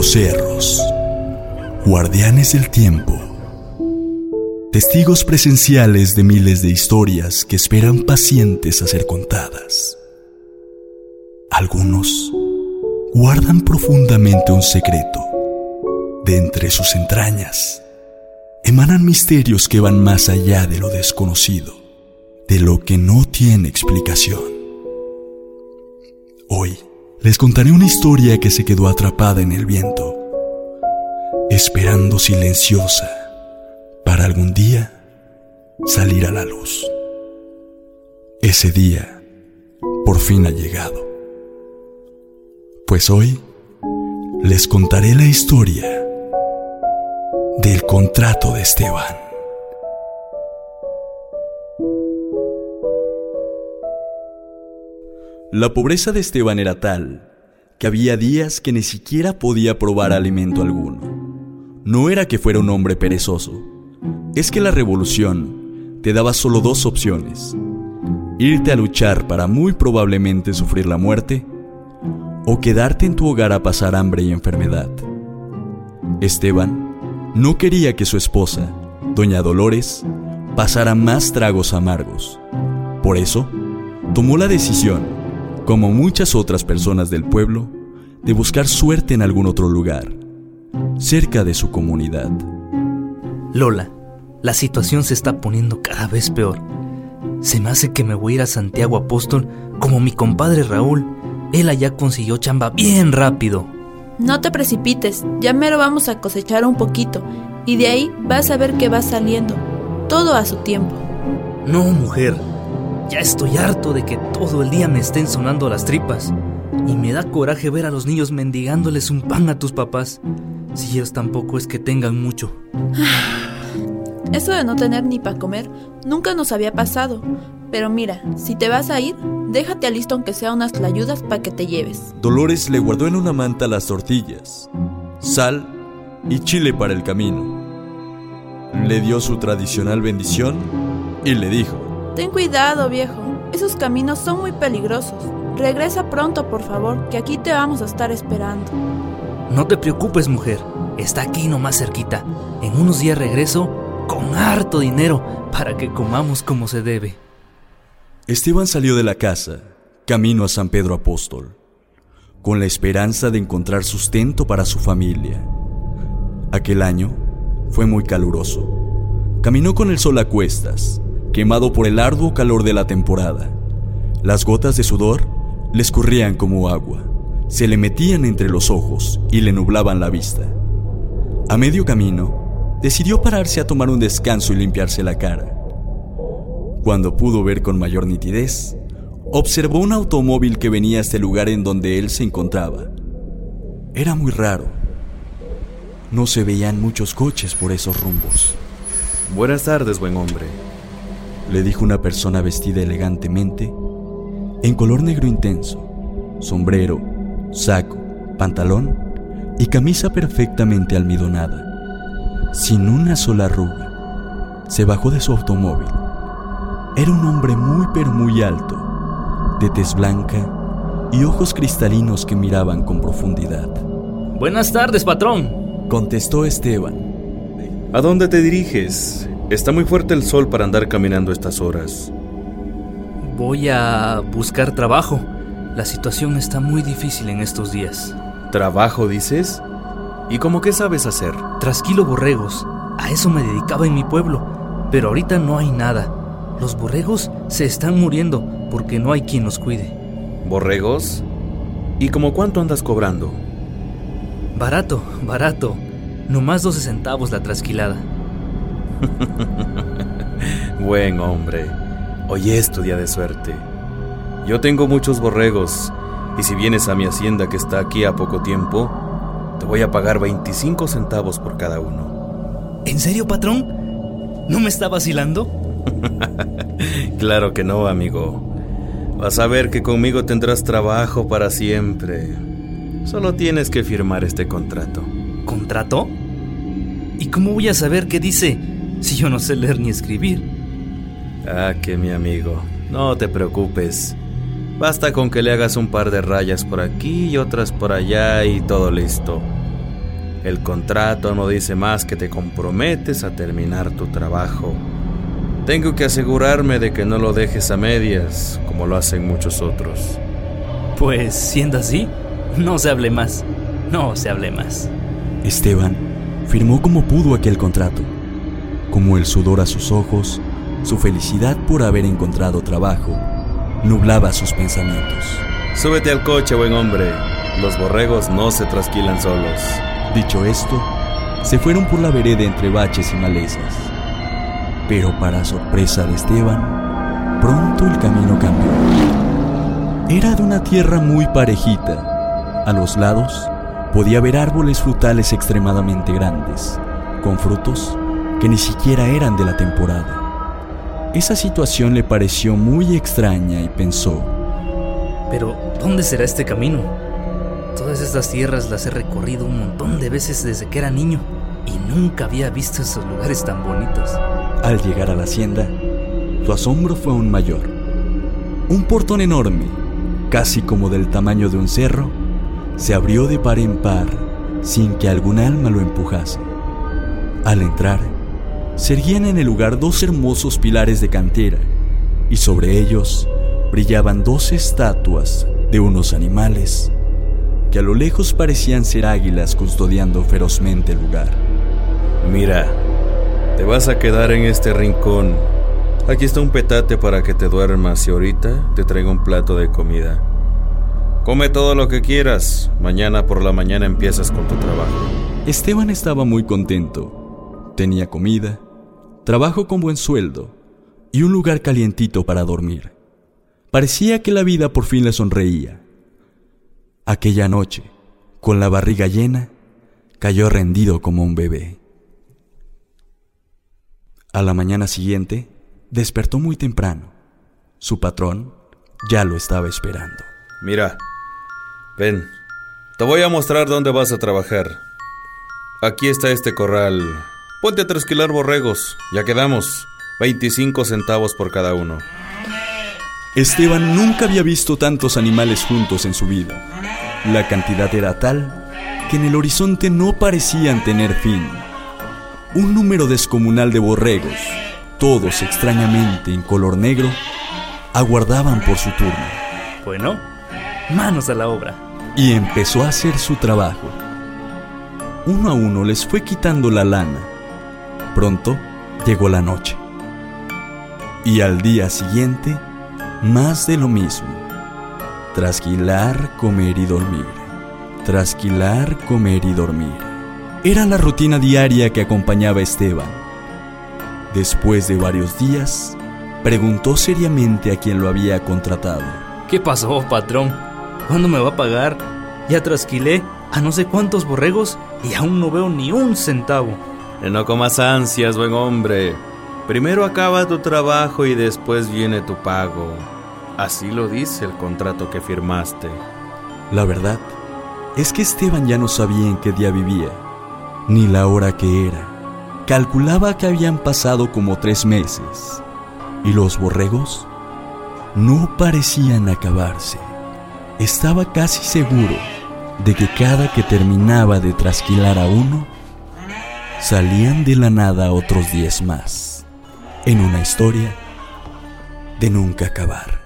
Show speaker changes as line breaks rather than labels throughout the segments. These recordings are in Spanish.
Los cerros, guardianes del tiempo, testigos presenciales de miles de historias que esperan pacientes a ser contadas. Algunos guardan profundamente un secreto. De entre sus entrañas emanan misterios que van más allá de lo desconocido, de lo que no tiene explicación. Hoy, les contaré una historia que se quedó atrapada en el viento, esperando silenciosa para algún día salir a la luz. Ese día por fin ha llegado. Pues hoy les contaré la historia del contrato de Esteban. La pobreza de Esteban era tal que había días que ni siquiera podía probar alimento alguno. No era que fuera un hombre perezoso, es que la revolución te daba solo dos opciones. Irte a luchar para muy probablemente sufrir la muerte o quedarte en tu hogar a pasar hambre y enfermedad. Esteban no quería que su esposa, doña Dolores, pasara más tragos amargos. Por eso, tomó la decisión como muchas otras personas del pueblo, de buscar suerte en algún otro lugar, cerca de su comunidad.
Lola, la situación se está poniendo cada vez peor. Se me hace que me voy a ir a Santiago Apóstol como mi compadre Raúl. Él allá consiguió chamba bien rápido.
No te precipites, ya mero vamos a cosechar un poquito y de ahí vas a ver que va saliendo, todo a su tiempo.
No, mujer, ya estoy harto de que todo el día me estén sonando las tripas. Y me da coraje ver a los niños mendigándoles un pan a tus papás. Si ellos tampoco es que tengan mucho.
Eso de no tener ni para comer nunca nos había pasado. Pero mira, si te vas a ir, déjate a listo aunque sea unas tlayudas para que te lleves.
Dolores le guardó en una manta las tortillas, sal y chile para el camino. Le dio su tradicional bendición y le dijo:
Ten cuidado, viejo. Esos caminos son muy peligrosos. Regresa pronto, por favor, que aquí te vamos a estar esperando.
No te preocupes, mujer. Está aquí nomás cerquita. En unos días regreso con harto dinero para que comamos como se debe.
Esteban salió de la casa, camino a San Pedro Apóstol, con la esperanza de encontrar sustento para su familia. Aquel año fue muy caluroso. Caminó con el sol a cuestas, quemado por el arduo calor de la temporada. Las gotas de sudor le escurrían como agua, se le metían entre los ojos y le nublaban la vista. A medio camino, decidió pararse a tomar un descanso y limpiarse la cara. Cuando pudo ver con mayor nitidez, observó un automóvil que venía a este lugar en donde él se encontraba. Era muy raro. No se veían muchos coches por esos rumbos.
Buenas tardes, buen hombre
le dijo una persona vestida elegantemente, en color negro intenso, sombrero, saco, pantalón y camisa perfectamente almidonada, sin una sola arruga. Se bajó de su automóvil. Era un hombre muy pero muy alto, de tez blanca y ojos cristalinos que miraban con profundidad.
Buenas tardes, patrón,
contestó Esteban.
¿A dónde te diriges? Está muy fuerte el sol para andar caminando estas horas.
Voy a buscar trabajo. La situación está muy difícil en estos días.
¿Trabajo, dices? ¿Y cómo qué sabes hacer?
Trasquilo borregos. A eso me dedicaba en mi pueblo. Pero ahorita no hay nada. Los borregos se están muriendo porque no hay quien los cuide.
¿Borregos? ¿Y como cuánto andas cobrando?
Barato, barato. Nomás 12 centavos la trasquilada.
Buen hombre. Hoy es tu día de suerte. Yo tengo muchos borregos, y si vienes a mi hacienda que está aquí a poco tiempo, te voy a pagar 25 centavos por cada uno.
¿En serio, patrón? ¿No me está vacilando?
claro que no, amigo. Vas a ver que conmigo tendrás trabajo para siempre. Solo tienes que firmar este contrato.
¿Contrato? ¿Y cómo voy a saber qué dice si yo no sé leer ni escribir?
Ah, que mi amigo. No te preocupes. Basta con que le hagas un par de rayas por aquí y otras por allá y todo listo. El contrato no dice más que te comprometes a terminar tu trabajo. Tengo que asegurarme de que no lo dejes a medias, como lo hacen muchos otros.
Pues siendo así, no se hable más. No se hable más.
Esteban firmó como pudo aquel contrato. Como el sudor a sus ojos, su felicidad por haber encontrado trabajo nublaba sus pensamientos.
Súbete al coche, buen hombre. Los borregos no se trasquilan solos.
Dicho esto, se fueron por la vereda entre baches y malezas. Pero para sorpresa de Esteban, pronto el camino cambió. Era de una tierra muy parejita. A los lados podía ver árboles frutales extremadamente grandes, con frutos que ni siquiera eran de la temporada. Esa situación le pareció muy extraña y pensó,
Pero, ¿dónde será este camino? Todas estas tierras las he recorrido un montón de veces desde que era niño y nunca había visto esos lugares tan bonitos.
Al llegar a la hacienda, su asombro fue aún mayor. Un portón enorme, casi como del tamaño de un cerro, se abrió de par en par sin que algún alma lo empujase. Al entrar, se erguían en el lugar dos hermosos pilares de cantera y sobre ellos brillaban dos estatuas de unos animales que a lo lejos parecían ser águilas custodiando ferozmente el lugar.
Mira, te vas a quedar en este rincón. Aquí está un petate para que te duermas y ahorita te traigo un plato de comida. Come todo lo que quieras. Mañana por la mañana empiezas con tu trabajo.
Esteban estaba muy contento. Tenía comida, trabajo con buen sueldo y un lugar calientito para dormir. Parecía que la vida por fin le sonreía. Aquella noche, con la barriga llena, cayó rendido como un bebé. A la mañana siguiente, despertó muy temprano. Su patrón ya lo estaba esperando.
Mira, ven, te voy a mostrar dónde vas a trabajar. Aquí está este corral. Ponte a trasquilar borregos. Ya quedamos. 25 centavos por cada uno.
Esteban nunca había visto tantos animales juntos en su vida. La cantidad era tal que en el horizonte no parecían tener fin. Un número descomunal de borregos, todos extrañamente en color negro, aguardaban por su turno.
Bueno, manos a la obra.
Y empezó a hacer su trabajo. Uno a uno les fue quitando la lana. Pronto llegó la noche. Y al día siguiente, más de lo mismo. Trasquilar, comer y dormir. Trasquilar, comer y dormir. Era la rutina diaria que acompañaba a Esteban. Después de varios días, preguntó seriamente a quien lo había contratado.
¿Qué pasó, patrón? ¿Cuándo me va a pagar? Ya trasquilé a no sé cuántos borregos y aún no veo ni un centavo.
No comas ansias, buen hombre. Primero acaba tu trabajo y después viene tu pago. Así lo dice el contrato que firmaste.
La verdad es que Esteban ya no sabía en qué día vivía, ni la hora que era. Calculaba que habían pasado como tres meses y los borregos no parecían acabarse. Estaba casi seguro de que cada que terminaba de trasquilar a uno, salían de la nada otros diez más, en una historia de nunca acabar.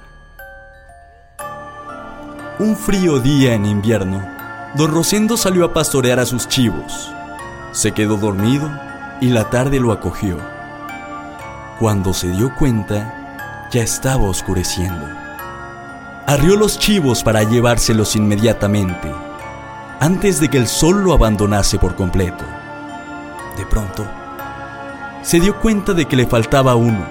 Un frío día en invierno, don Rosendo salió a pastorear a sus chivos. Se quedó dormido y la tarde lo acogió. Cuando se dio cuenta, ya estaba oscureciendo. arrió los chivos para llevárselos inmediatamente, antes de que el sol lo abandonase por completo. De pronto, se dio cuenta de que le faltaba uno.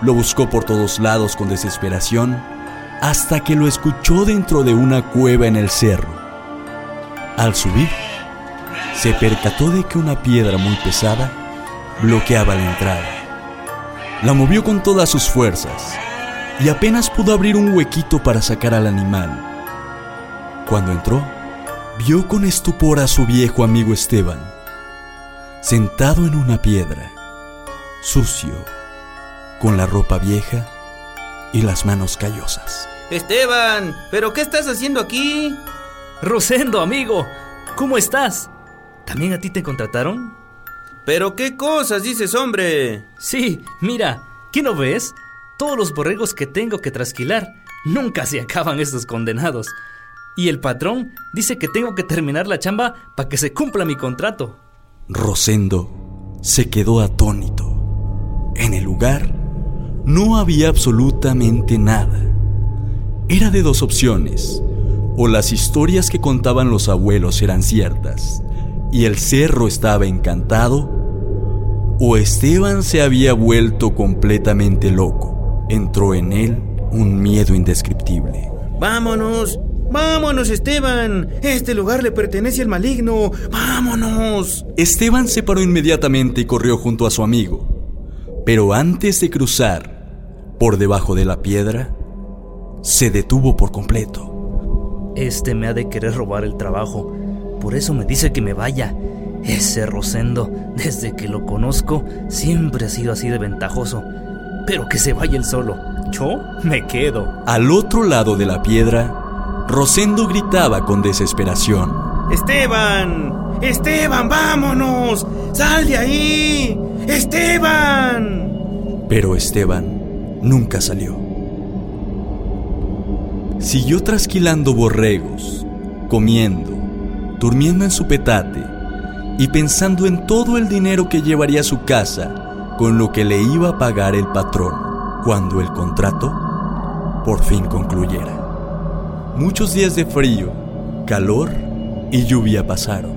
Lo buscó por todos lados con desesperación hasta que lo escuchó dentro de una cueva en el cerro. Al subir, se percató de que una piedra muy pesada bloqueaba la entrada. La movió con todas sus fuerzas y apenas pudo abrir un huequito para sacar al animal. Cuando entró, vio con estupor a su viejo amigo Esteban, sentado en una piedra, sucio, con la ropa vieja y las manos callosas.
Esteban, ¿pero qué estás haciendo aquí?
Rosendo, amigo, ¿cómo estás? ¿También a ti te contrataron?
¿Pero qué cosas dices, hombre?
Sí, mira, ¿qué no ves? Todos los borregos que tengo que trasquilar. Nunca se acaban estos condenados. Y el patrón dice que tengo que terminar la chamba para que se cumpla mi contrato.
Rosendo se quedó atónito. En el lugar no había absolutamente nada. Era de dos opciones. O las historias que contaban los abuelos eran ciertas y el cerro estaba encantado, o Esteban se había vuelto completamente loco. Entró en él un miedo indescriptible.
Vámonos, vámonos Esteban. Este lugar le pertenece al maligno. Vámonos.
Esteban se paró inmediatamente y corrió junto a su amigo. Pero antes de cruzar por debajo de la piedra, se detuvo por completo.
Este me ha de querer robar el trabajo. Por eso me dice que me vaya. Ese Rosendo, desde que lo conozco, siempre ha sido así de ventajoso. Pero que se vaya él solo. Yo me quedo.
Al otro lado de la piedra, Rosendo gritaba con desesperación.
Esteban, Esteban, vámonos. Sal de ahí. Esteban.
Pero Esteban nunca salió. Siguió trasquilando borregos, comiendo, durmiendo en su petate y pensando en todo el dinero que llevaría a su casa con lo que le iba a pagar el patrón cuando el contrato por fin concluyera. Muchos días de frío, calor y lluvia pasaron.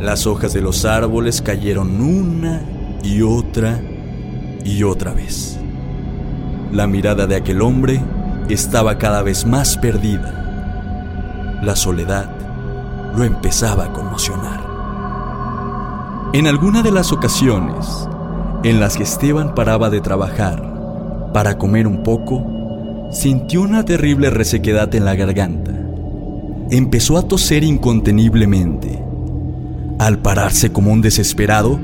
Las hojas de los árboles cayeron una y otra y otra vez. La mirada de aquel hombre estaba cada vez más perdida. La soledad lo empezaba a conmocionar. En alguna de las ocasiones en las que Esteban paraba de trabajar para comer un poco, sintió una terrible resequedad en la garganta. Empezó a toser inconteniblemente. Al pararse como un desesperado,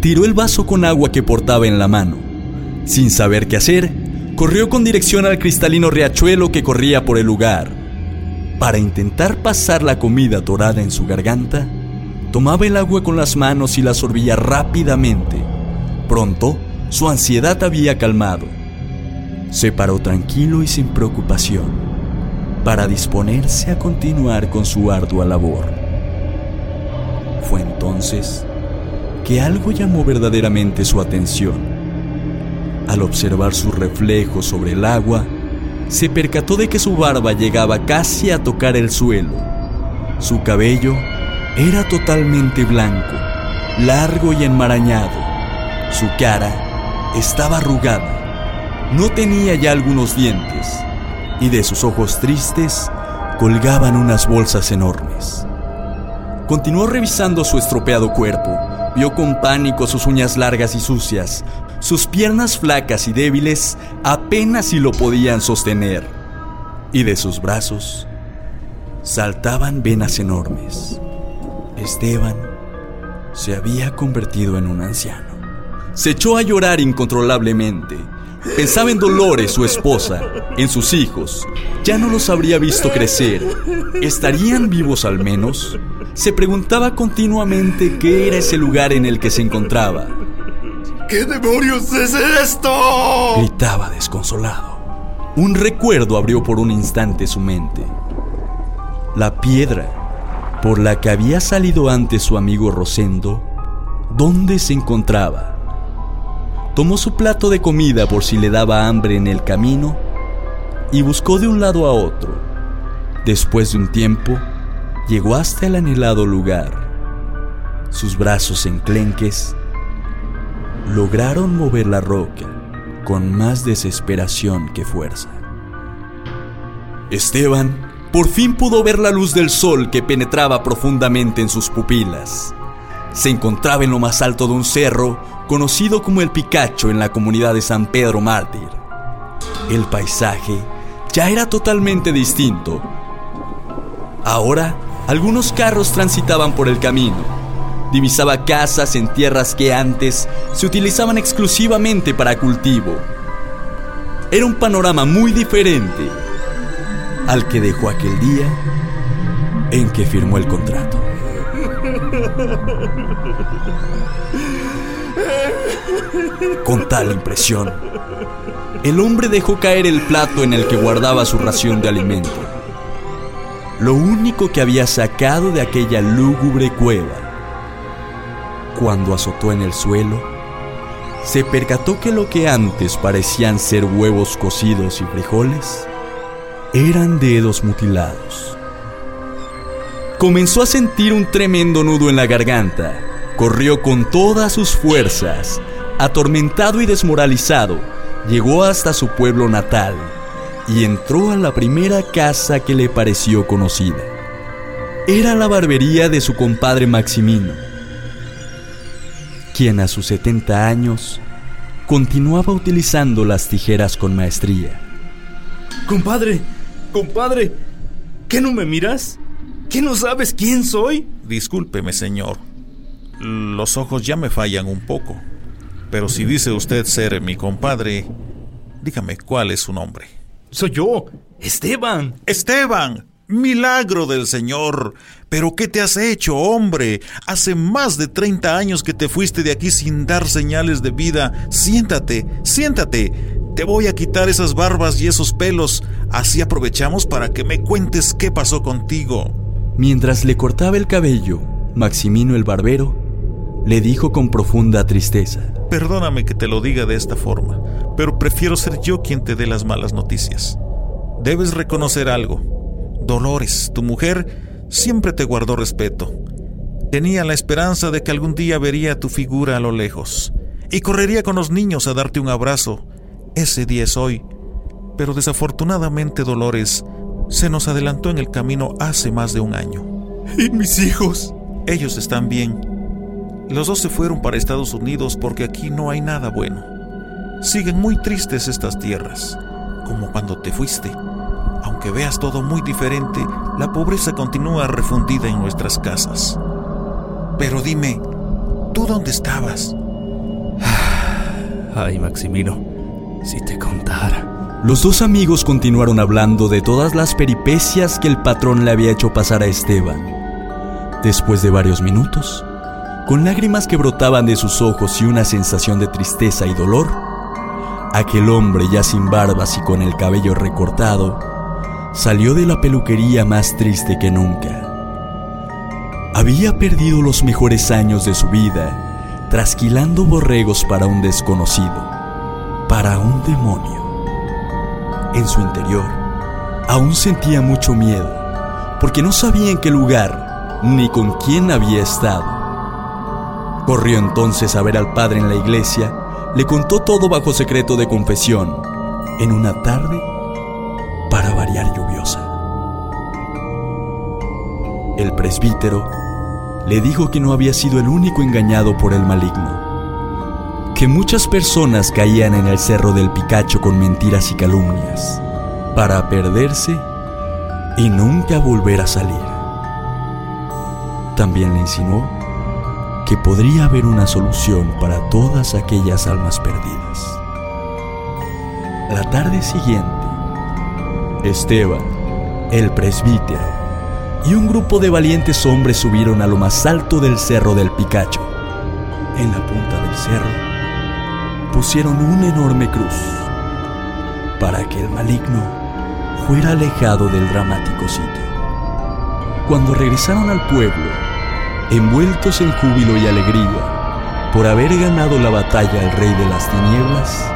tiró el vaso con agua que portaba en la mano. Sin saber qué hacer, corrió con dirección al cristalino riachuelo que corría por el lugar. Para intentar pasar la comida dorada en su garganta, tomaba el agua con las manos y la sorbía rápidamente. Pronto, su ansiedad había calmado. Se paró tranquilo y sin preocupación para disponerse a continuar con su ardua labor. Fue entonces que algo llamó verdaderamente su atención. Al observar su reflejo sobre el agua, se percató de que su barba llegaba casi a tocar el suelo. Su cabello era totalmente blanco, largo y enmarañado. Su cara estaba arrugada. No tenía ya algunos dientes y de sus ojos tristes colgaban unas bolsas enormes. Continuó revisando su estropeado cuerpo. Vio con pánico sus uñas largas y sucias, sus piernas flacas y débiles apenas si lo podían sostener. Y de sus brazos saltaban venas enormes. Esteban se había convertido en un anciano. Se echó a llorar incontrolablemente. Pensaba en Dolores, su esposa, en sus hijos. Ya no los habría visto crecer. ¿Estarían vivos al menos? Se preguntaba continuamente qué era ese lugar en el que se encontraba.
¿Qué demonios es esto?
Gritaba desconsolado. Un recuerdo abrió por un instante su mente. La piedra por la que había salido antes su amigo Rosendo, ¿dónde se encontraba? Tomó su plato de comida por si le daba hambre en el camino y buscó de un lado a otro. Después de un tiempo, llegó hasta el anhelado lugar. Sus brazos enclenques lograron mover la roca con más desesperación que fuerza. Esteban por fin pudo ver la luz del sol que penetraba profundamente en sus pupilas. Se encontraba en lo más alto de un cerro conocido como el Picacho en la comunidad de San Pedro Mártir. El paisaje ya era totalmente distinto. Ahora, algunos carros transitaban por el camino. Divisaba casas en tierras que antes se utilizaban exclusivamente para cultivo. Era un panorama muy diferente al que dejó aquel día en que firmó el contrato. Con tal impresión, el hombre dejó caer el plato en el que guardaba su ración de alimento. Lo único que había sacado de aquella lúgubre cueva. Cuando azotó en el suelo, se percató que lo que antes parecían ser huevos cocidos y frijoles eran dedos mutilados. Comenzó a sentir un tremendo nudo en la garganta. Corrió con todas sus fuerzas. Atormentado y desmoralizado, llegó hasta su pueblo natal y entró a la primera casa que le pareció conocida. Era la barbería de su compadre Maximino, quien a sus 70 años continuaba utilizando las tijeras con maestría.
Compadre, compadre, ¿qué no me miras? ¿Qué no sabes quién soy?
Discúlpeme, señor. Los ojos ya me fallan un poco. Pero si dice usted ser mi compadre, dígame cuál es su nombre.
Soy yo, Esteban.
Esteban, milagro del Señor. Pero ¿qué te has hecho, hombre? Hace más de 30 años que te fuiste de aquí sin dar señales de vida. Siéntate, siéntate. Te voy a quitar esas barbas y esos pelos. Así aprovechamos para que me cuentes qué pasó contigo.
Mientras le cortaba el cabello, Maximino el barbero le dijo con profunda tristeza.
Perdóname que te lo diga de esta forma, pero prefiero ser yo quien te dé las malas noticias. Debes reconocer algo. Dolores, tu mujer, siempre te guardó respeto. Tenía la esperanza de que algún día vería tu figura a lo lejos y correría con los niños a darte un abrazo. Ese día es hoy. Pero desafortunadamente Dolores se nos adelantó en el camino hace más de un año.
¿Y mis hijos?
Ellos están bien. Los dos se fueron para Estados Unidos porque aquí no hay nada bueno. Siguen muy tristes estas tierras, como cuando te fuiste. Aunque veas todo muy diferente, la pobreza continúa refundida en nuestras casas. Pero dime, ¿tú dónde estabas?
Ay, Maximino, si te contara.
Los dos amigos continuaron hablando de todas las peripecias que el patrón le había hecho pasar a Esteban. Después de varios minutos, con lágrimas que brotaban de sus ojos y una sensación de tristeza y dolor, aquel hombre ya sin barbas y con el cabello recortado, salió de la peluquería más triste que nunca. Había perdido los mejores años de su vida trasquilando borregos para un desconocido, para un demonio. En su interior, aún sentía mucho miedo, porque no sabía en qué lugar ni con quién había estado. Corrió entonces a ver al padre en la iglesia, le contó todo bajo secreto de confesión, en una tarde para variar lluviosa. El presbítero le dijo que no había sido el único engañado por el maligno que muchas personas caían en el cerro del Picacho con mentiras y calumnias, para perderse y nunca volver a salir. También le insinuó que podría haber una solución para todas aquellas almas perdidas. La tarde siguiente, Esteban, el presbítero, y un grupo de valientes hombres subieron a lo más alto del cerro del Picacho. En la punta del cerro, pusieron una enorme cruz para que el maligno fuera alejado del dramático sitio. Cuando regresaron al pueblo, envueltos en júbilo y alegría por haber ganado la batalla al rey de las tinieblas,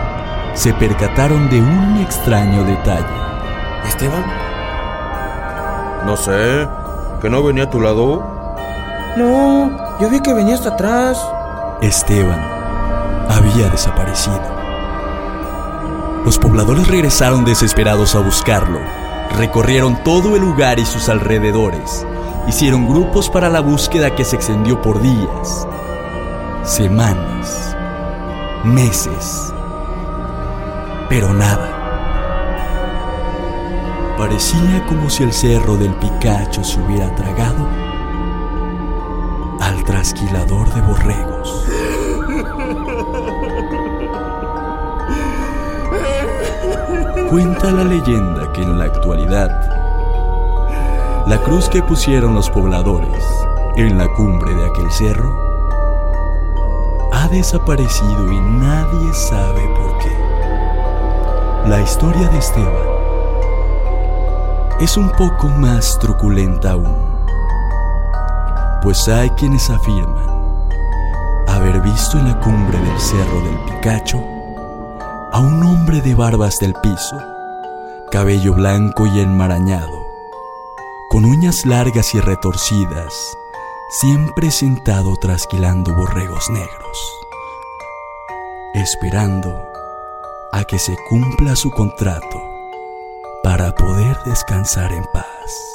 se percataron de un extraño detalle.
¿Esteban?
No sé. ¿Que no venía a tu lado?
No, yo vi que venía hasta atrás.
Esteban había desaparecido. Los pobladores regresaron desesperados a buscarlo. Recorrieron todo el lugar y sus alrededores. Hicieron grupos para la búsqueda que se extendió por días, semanas, meses. Pero nada. Parecía como si el cerro del Picacho se hubiera tragado al trasquilador de borregos. Cuenta la leyenda que en la actualidad, la cruz que pusieron los pobladores en la cumbre de aquel cerro ha desaparecido y nadie sabe por qué. La historia de Esteban es un poco más truculenta aún, pues hay quienes afirman haber visto en la cumbre del cerro del Picacho a un hombre de barbas del piso, cabello blanco y enmarañado, con uñas largas y retorcidas, siempre sentado trasquilando borregos negros, esperando a que se cumpla su contrato para poder descansar en paz.